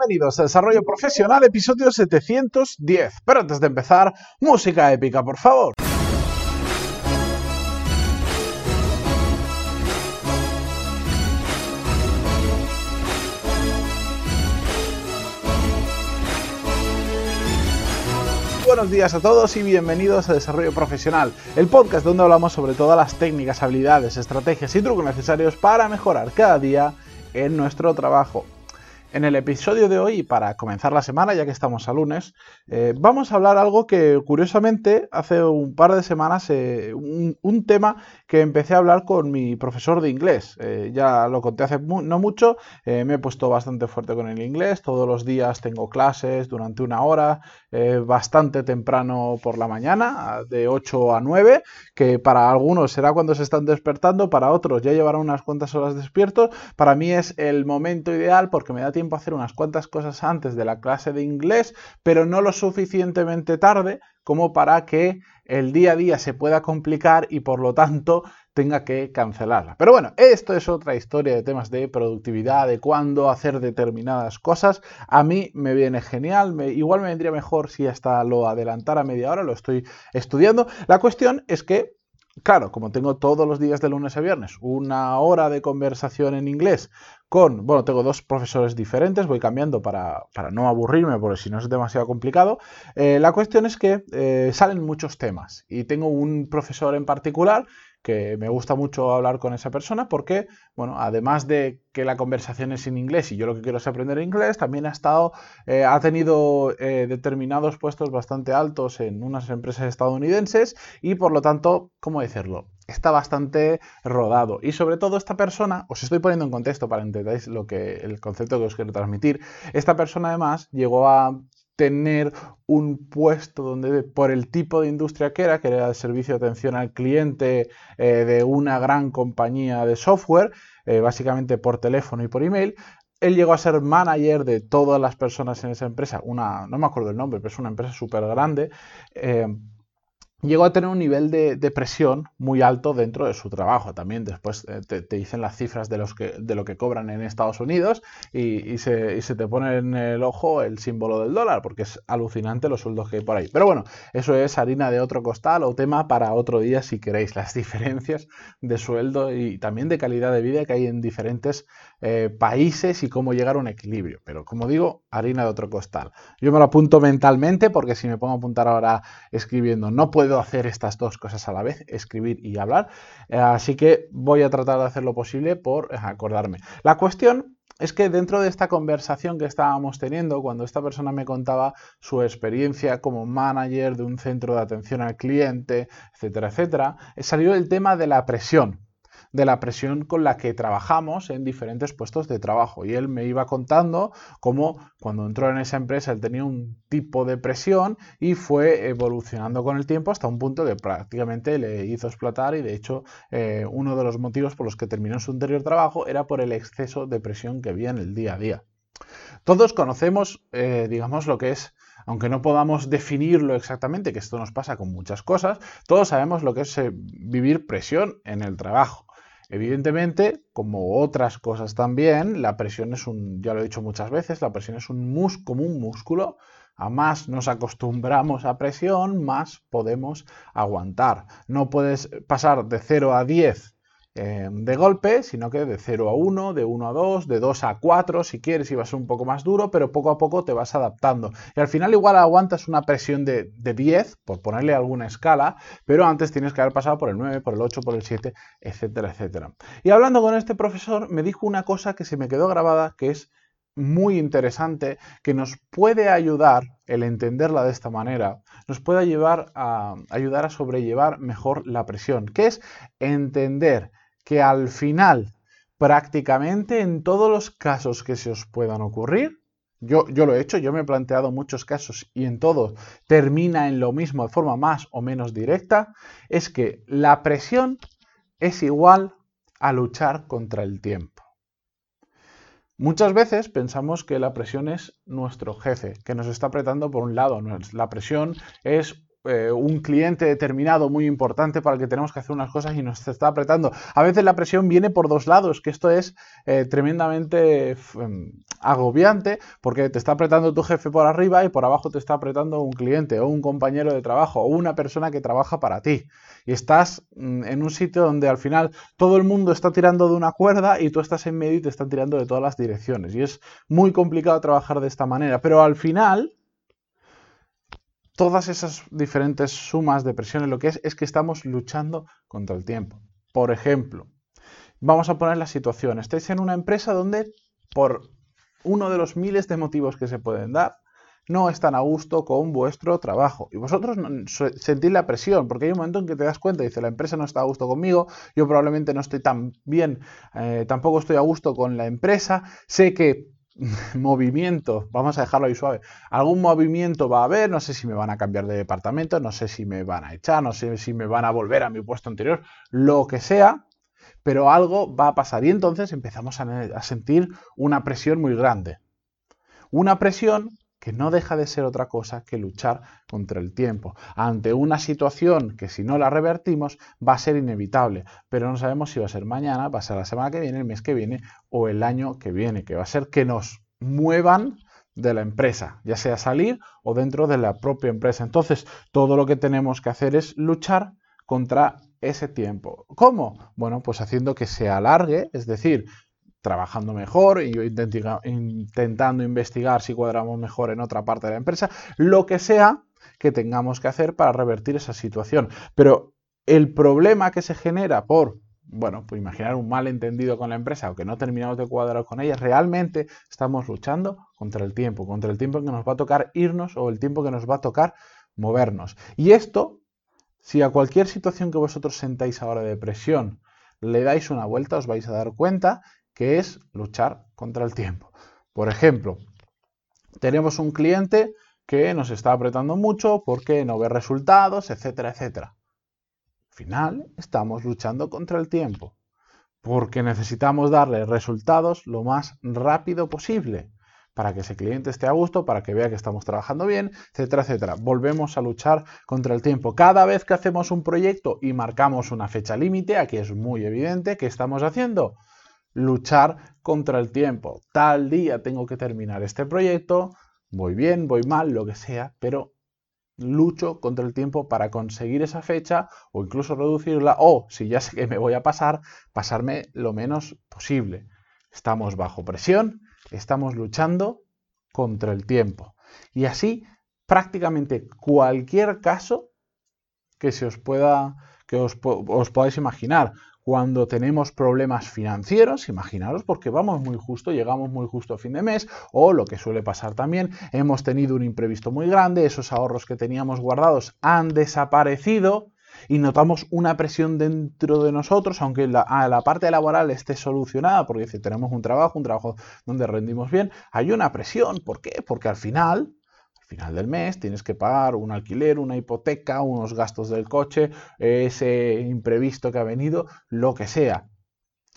Bienvenidos a Desarrollo Profesional, episodio 710. Pero antes de empezar, música épica, por favor. buenos días a todos y bienvenidos a Desarrollo Profesional, el podcast donde hablamos sobre todas las técnicas, habilidades, estrategias y trucos necesarios para mejorar cada día en nuestro trabajo. En el episodio de hoy, para comenzar la semana, ya que estamos a lunes, eh, vamos a hablar algo que curiosamente hace un par de semanas, eh, un, tema que empecé a hablar con mi profesor de inglés. Eh, ya lo conté hace no mucho, me he puesto bastante fuerte con el inglés, todos los días tengo clases durante una hora, bastante temprano por la mañana, de 8 a 9, que para algunos será cuando se están despertando, para otros ya llevarán unas cuantas horas despiertos, para mí es el momento ideal porque me da tiempo tiempo a hacer unas cuantas cosas antes de la clase de inglés, pero no lo suficientemente tarde como para que el día a día se pueda complicar y por lo tanto tenga que cancelarla. Pero bueno, esto es otra historia de temas de productividad, de cuándo hacer determinadas cosas. A mí me viene genial, igual me vendría mejor si hasta lo adelantara media hora, lo estoy estudiando. La cuestión es que Claro, como tengo todos los días de lunes a viernes una hora de conversación en inglés con, bueno, tengo dos profesores diferentes, voy cambiando para, no aburrirme, porque si no es demasiado complicado. Eh, la cuestión es que eh, salen muchos temas y tengo un profesor en particular que me gusta mucho hablar con esa persona porque, bueno, además de que la conversación es en inglés y yo lo que quiero es aprender inglés, también ha estado, eh, ha tenido eh, determinados puestos bastante altos en unas empresas estadounidenses y por lo tanto, ¿cómo decirlo? Está bastante rodado. Y sobre todo esta persona, os estoy poniendo en contexto para entendáis lo que, el concepto que os quiero transmitir. Esta persona además llegó a tener un puesto donde por el tipo de industria que era, que era el servicio de atención al cliente eh, de una gran compañía de software, eh, básicamente por teléfono y por email, él llegó a ser manager de todas las personas en esa empresa, una, no me acuerdo el nombre, pero es una empresa súper grande. Eh, llegó a tener un nivel de, presión muy alto dentro de su trabajo. También después eh, te, dicen las cifras de, los que, de lo que cobran en Estados Unidos y, se, te pone en el ojo el símbolo del dólar, porque es alucinante los sueldos que hay por ahí. Pero bueno, eso es harina de otro costal o tema para otro día si queréis, las diferencias de sueldo y también de calidad de vida que hay en diferentes eh, países y cómo llegar a un equilibrio. Pero como digo, harina de otro costal. Yo me lo apunto mentalmente porque si me pongo a apuntar ahora escribiendo, no puedo hacer estas dos cosas a la vez, escribir y hablar. Eh, así que voy a tratar de hacer lo posible por acordarme. La cuestión es que dentro de esta conversación que estábamos teniendo, cuando esta persona me contaba su experiencia como manager de un centro de atención al cliente, etcétera, etcétera, salió el tema de la presión de la presión con la que trabajamos en diferentes puestos de trabajo. Y él me iba contando cómo cuando entró en esa empresa él tenía un tipo de presión y fue evolucionando con el tiempo hasta un punto que prácticamente le hizo explotar y de hecho eh, uno de los motivos por los que terminó su anterior trabajo era por el exceso de presión que había en el día a día. Todos conocemos, eh, digamos, lo que es aunque no podamos definirlo exactamente, que esto nos pasa con muchas cosas, todos sabemos lo que es eh, vivir presión en el trabajo. Evidentemente, como otras cosas también, la presión es un, ya lo he dicho muchas veces, la presión es un mus, como un músculo. A más nos acostumbramos a presión, más podemos aguantar. No puedes pasar de 0 a 10 Em, de golpe, sino que de 0 a 1, de 1 a 2, de 2 a 4, si quieres, y vas un poco más duro, pero poco a poco te vas adaptando. Y al final igual aguantas una presión de, de 10, por ponerle alguna escala, pero antes tienes que haber pasado por el 9, por el 8, por el 7, etcétera, etcétera. Y hablando con este profesor, me dijo una cosa que se me quedó grabada, que es muy interesante, que nos puede ayudar el entenderla de esta manera, nos puede ayudar a, ayudar a sobrellevar mejor la presión, que es entender que al final, prácticamente en todos los casos que se os puedan ocurrir, yo, yo, lo he hecho, yo me he planteado muchos casos y en todos termina en lo mismo de forma más o menos directa, es que la presión es igual a luchar contra el tiempo. Muchas veces pensamos que la presión es nuestro jefe, que nos está apretando por un lado. La presión es eh, un cliente determinado muy importante para el que tenemos que hacer unas cosas y nos está apretando. A veces la presión viene por dos lados, que esto es eh, tremendamente em, agobiante porque te está apretando tu jefe por arriba y por abajo te está apretando un cliente o un compañero de trabajo o una persona que trabaja para ti. Y estás mm, en un sitio donde al final todo el mundo está tirando de una cuerda y tú estás en medio y te están tirando de todas las direcciones. Y es muy complicado trabajar de esta manera. Pero al final todas esas diferentes sumas de presiones lo que es es que estamos luchando contra el tiempo. Por ejemplo, vamos a poner la situación. Estáis en una empresa donde por uno de los miles de motivos que se pueden dar, no están a gusto con vuestro trabajo. Y vosotros sentís la presión, porque hay un momento en que te das cuenta dice, la empresa no está a gusto conmigo, yo probablemente no estoy tan bien, eh, tampoco estoy a gusto con la empresa, sé que movimiento, vamos a dejarlo ahí suave, algún movimiento va a haber, no sé si me van a cambiar de departamento, no sé si me van a echar, no sé si me van a volver a mi puesto anterior, lo que sea, pero algo va a pasar. Y entonces empezamos a, a sentir una presión muy grande. Una presión que no deja de ser otra cosa que luchar contra el tiempo, ante una situación que si no la revertimos va a ser inevitable, pero no sabemos si va a ser mañana, va a ser la semana que viene, el mes que viene o el año que viene, que va a ser que nos muevan de la empresa, ya sea salir o dentro de la propia empresa. Entonces, todo lo que tenemos que hacer es luchar contra ese tiempo. ¿Cómo? Bueno, pues haciendo que se alargue, es decir, trabajando mejor y intentando investigar si cuadramos mejor en otra parte de la empresa, lo que sea que tengamos que hacer para revertir esa situación. Pero el problema que se genera por, bueno, pues imaginar un malentendido con la empresa o que no terminamos de cuadrar con ella, realmente estamos luchando contra el tiempo, contra el tiempo que nos va a tocar irnos o el tiempo que nos va a tocar movernos. Y esto, si a cualquier situación que vosotros sentáis ahora de presión le dais una vuelta, os vais a dar cuenta que es luchar contra el tiempo. Por ejemplo, tenemos un cliente que nos está apretando mucho porque no ve resultados, etcétera, etcétera. Al final, estamos luchando contra el tiempo porque necesitamos darle resultados lo más rápido posible para que ese cliente esté a gusto, para que vea que estamos trabajando bien, etcétera, etcétera. Volvemos a luchar contra el tiempo. Cada vez que hacemos un proyecto y marcamos una fecha límite, aquí es muy evidente que estamos haciendo luchar contra el tiempo. Tal día tengo que terminar este proyecto, voy bien, voy mal, lo que sea, pero lucho contra el tiempo para conseguir esa fecha o incluso reducirla o, si ya sé que me voy a pasar, pasarme lo menos posible. Estamos bajo presión, estamos luchando contra el tiempo. Y así, prácticamente cualquier caso que se os pueda, que os, os podáis imaginar cuando tenemos problemas financieros, imaginaros, porque vamos muy justo, llegamos muy justo a fin de mes, o lo que suele pasar también, hemos tenido un imprevisto muy grande, esos ahorros que teníamos guardados han desaparecido y notamos una presión dentro de nosotros, aunque la, la parte laboral esté solucionada, porque si tenemos un trabajo, un trabajo donde rendimos bien, hay una presión. ¿Por qué? Porque al final final del mes tienes que pagar un alquiler, una hipoteca, unos gastos del coche, ese imprevisto que ha venido, lo que sea.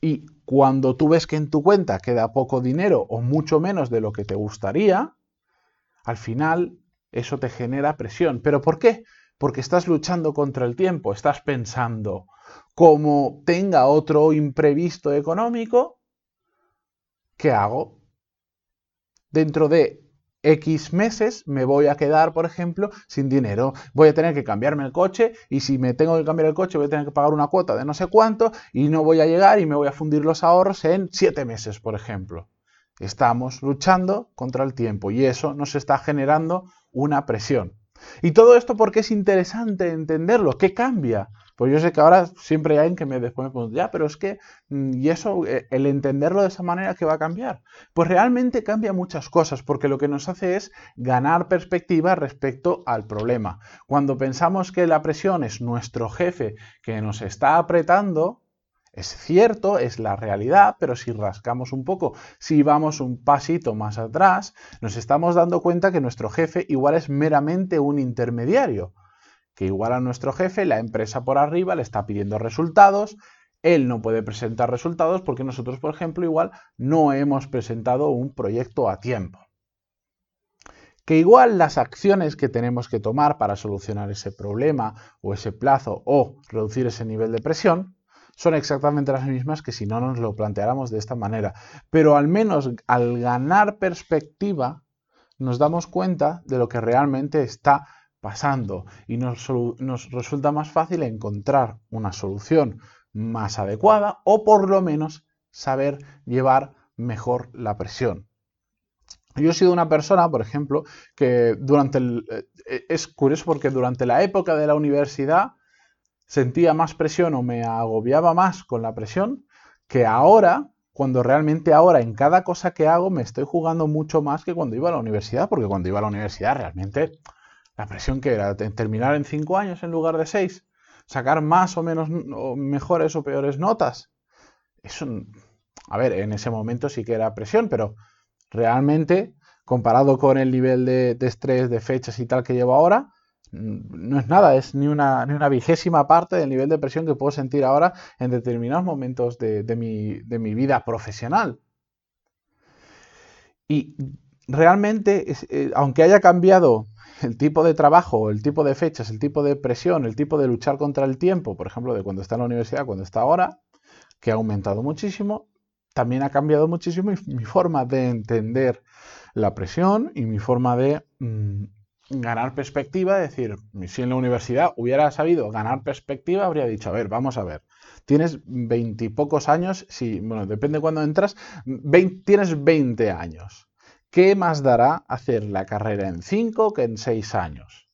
Y cuando tú ves que en tu cuenta queda poco dinero o mucho menos de lo que te gustaría, al final eso te genera presión. ¿Pero por qué? Porque estás luchando contra el tiempo, estás pensando, como tenga otro imprevisto económico, ¿qué hago? Dentro de X meses me voy a quedar, por ejemplo, sin dinero. Voy a tener que cambiarme el coche y si me tengo que cambiar el coche voy a tener que pagar una cuota de no sé cuánto y no voy a llegar y me voy a fundir los ahorros en 7 meses, por ejemplo. Estamos luchando contra el tiempo y eso nos está generando una presión. Y todo esto porque es interesante entenderlo. ¿Qué cambia? Pues yo sé que ahora siempre hay alguien que me después me pregunta, ya, pero es que, mm, y eso, eh, el entenderlo de esa manera, ¿qué va a cambiar? Pues realmente cambia muchas cosas, porque lo que nos hace es ganar perspectiva respecto al problema. Cuando pensamos que la presión es nuestro jefe que nos está apretando, es cierto, es la realidad, pero si rascamos un poco, si vamos un pasito más atrás, nos estamos dando cuenta que nuestro jefe igual es meramente un intermediario que igual a nuestro jefe, la empresa por arriba le está pidiendo resultados, él no puede presentar resultados porque nosotros, por ejemplo, igual no hemos presentado un proyecto a tiempo. que igual las acciones que tenemos que tomar para solucionar ese problema o ese plazo o reducir ese nivel de presión son exactamente las mismas que si no nos lo planteáramos de esta manera. Pero al menos al ganar perspectiva nos damos cuenta de lo que realmente está pasando y nos, nos resulta más fácil encontrar una solución más adecuada o por lo menos saber llevar mejor la presión. Yo he sido una persona, por ejemplo, que durante el... Eh, es curioso porque durante la época de la universidad sentía más presión o me agobiaba más con la presión que ahora, cuando realmente ahora en cada cosa que hago me estoy jugando mucho más que cuando iba a la universidad, porque cuando iba a la universidad realmente la presión que era terminar en cinco años en lugar de seis, sacar más o menos mejores o peores notas. Eso, a ver, en ese momento sí que era presión, pero realmente, comparado con el nivel de, estrés, de fechas y tal que llevo ahora, mm, no es nada, es ni una, ni una, vigésima parte del nivel de presión que puedo sentir ahora en determinados momentos de, mi, de mi, vida profesional. Y realmente, eh, aunque haya cambiado el tipo de trabajo, el tipo de fechas, el tipo de presión, el tipo de luchar contra el tiempo, por ejemplo, de cuando está en la universidad, cuando está ahora, que ha aumentado muchísimo, también ha cambiado muchísimo mi forma de entender la presión y mi forma de mm, ganar perspectiva, es decir, si en la universidad hubiera sabido ganar perspectiva, habría dicho, a ver, vamos a ver, tienes veintipocos años, si, bueno, depende de cuándo entras, tienes 20 años. ¿Qué más dará hacer la carrera en 5 que en 6 años?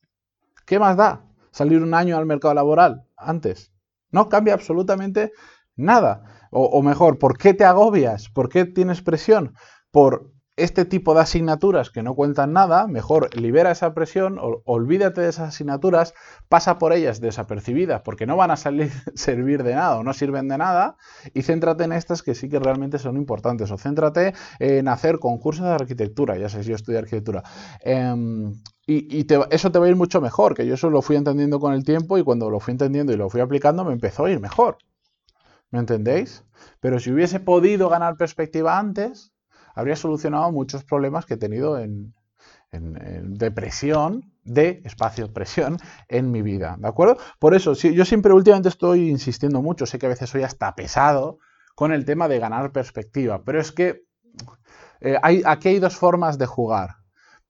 ¿Qué más da salir un año al mercado laboral antes? No cambia absolutamente nada. O, mejor, ¿por qué te agobias? ¿Por qué tienes presión? Por este tipo de asignaturas que no cuentan nada, mejor libera esa presión, olvídate de esas asignaturas, pasa por ellas desapercibidas porque no van a salir, servir de nada o no sirven de nada y céntrate en estas que sí que realmente son importantes o céntrate en hacer concursos de arquitectura, ya sé si yo estudio arquitectura. Em, y, eso te va a ir mucho mejor, que yo eso lo fui entendiendo con el tiempo y cuando lo fui entendiendo y lo fui aplicando me empezó a ir mejor. ¿Me entendéis? Pero si hubiese podido ganar perspectiva antes, habría solucionado muchos problemas que he tenido en, depresión, de espacio-presión en mi vida. ¿De acuerdo? Por eso, yo siempre últimamente estoy insistiendo mucho, sé que a veces soy hasta pesado con el tema de ganar perspectiva, pero es que eh, hay, aquí hay dos formas de jugar.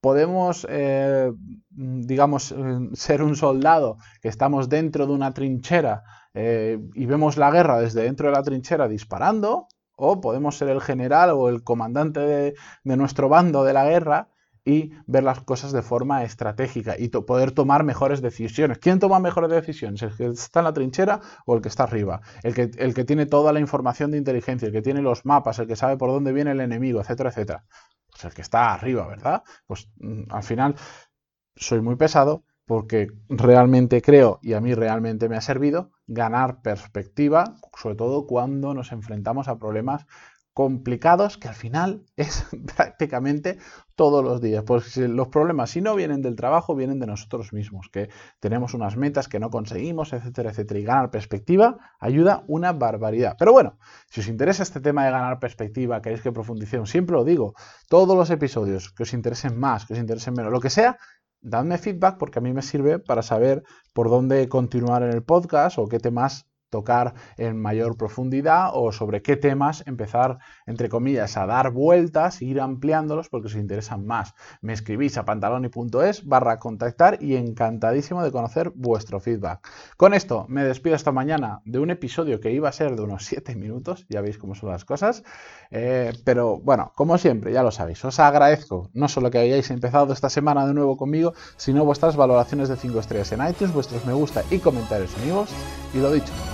Podemos, eh, digamos, eh, ser un soldado que estamos dentro de una trinchera y vemos la guerra desde dentro de la trinchera disparando, o podemos ser el general o el comandante de, nuestro bando de la guerra y ver las cosas de forma estratégica y poder tomar mejores decisiones. ¿Quién toma mejores decisiones? ¿El que está en la trinchera o el que está arriba? El que, el que tiene toda la información de inteligencia, el que tiene los mapas, el que sabe por dónde viene el enemigo, etcétera, etcétera. Pues el que está arriba, ¿verdad? Pues mm, al final soy muy pesado, porque realmente creo y a mí realmente me ha servido ganar perspectiva, sobre todo cuando nos enfrentamos a problemas complicados que al final es prácticamente todos los días. Pues los problemas si no vienen del trabajo, vienen de nosotros mismos, que tenemos unas metas que no conseguimos, etcétera, etcétera. Y ganar perspectiva ayuda una barbaridad. Pero bueno, si os interesa este tema de ganar perspectiva, queréis que profundicemos, siempre lo digo, todos los episodios que os interesen más, que os interesen menos, lo que sea, dadme feedback porque a mí me sirve para saber por dónde continuar en el podcast o qué temas tocar en mayor profundidad o sobre qué temas empezar, entre comillas, a dar vueltas e ir ampliándolos porque os interesan más. Me escribís a pantaloni.es barra contactar y encantadísimo de conocer vuestro feedback. Con esto me despido esta mañana de un episodio que iba a ser de unos 7 minutos, ya veis cómo son las cosas, eh, pero bueno, como siempre, ya lo sabéis, os agradezco no solo que hayáis empezado esta semana de nuevo conmigo, sino vuestras valoraciones de 5 estrellas en iTunes, vuestros me gusta y comentarios amigos, y lo dicho,